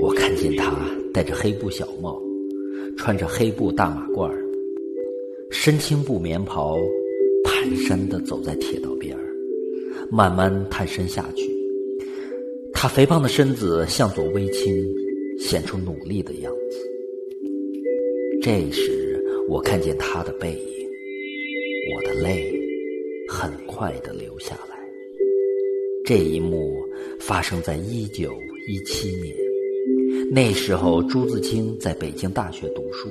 我看见他戴着黑布小帽，穿着黑布大马褂深青布棉袍，蹒跚地走在铁道边儿，慢慢探身下去。他肥胖的身子向左微倾，显出努力的样子。这时，我看见他的背影，我的泪很快地流下来。这一幕发生在一九一七年，那时候朱自清在北京大学读书，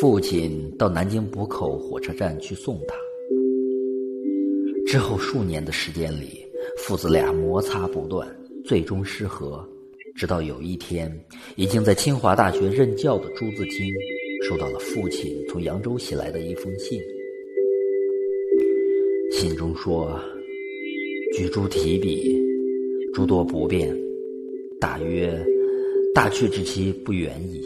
父亲到南京浦口火车站去送他。之后数年的时间里，父子俩摩擦不断，最终失和。直到有一天，已经在清华大学任教的朱自清。收到了父亲从扬州写来的一封信，信中说：“举诸提笔，诸多不便，大约大去之期不远矣。”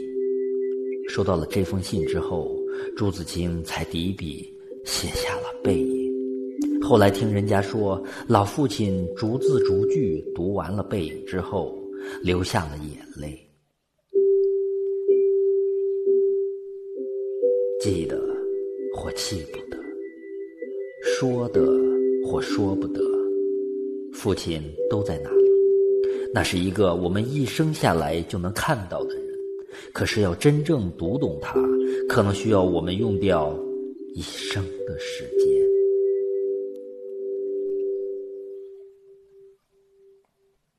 收到了这封信之后，朱自清才提笔写下了背影。后来听人家说，老父亲逐字逐句读完了背影之后，流下了眼泪。记得或记不得，说的或说不得，父亲都在那里。那是一个我们一生下来就能看到的人，可是要真正读懂他，可能需要我们用掉一生的时间。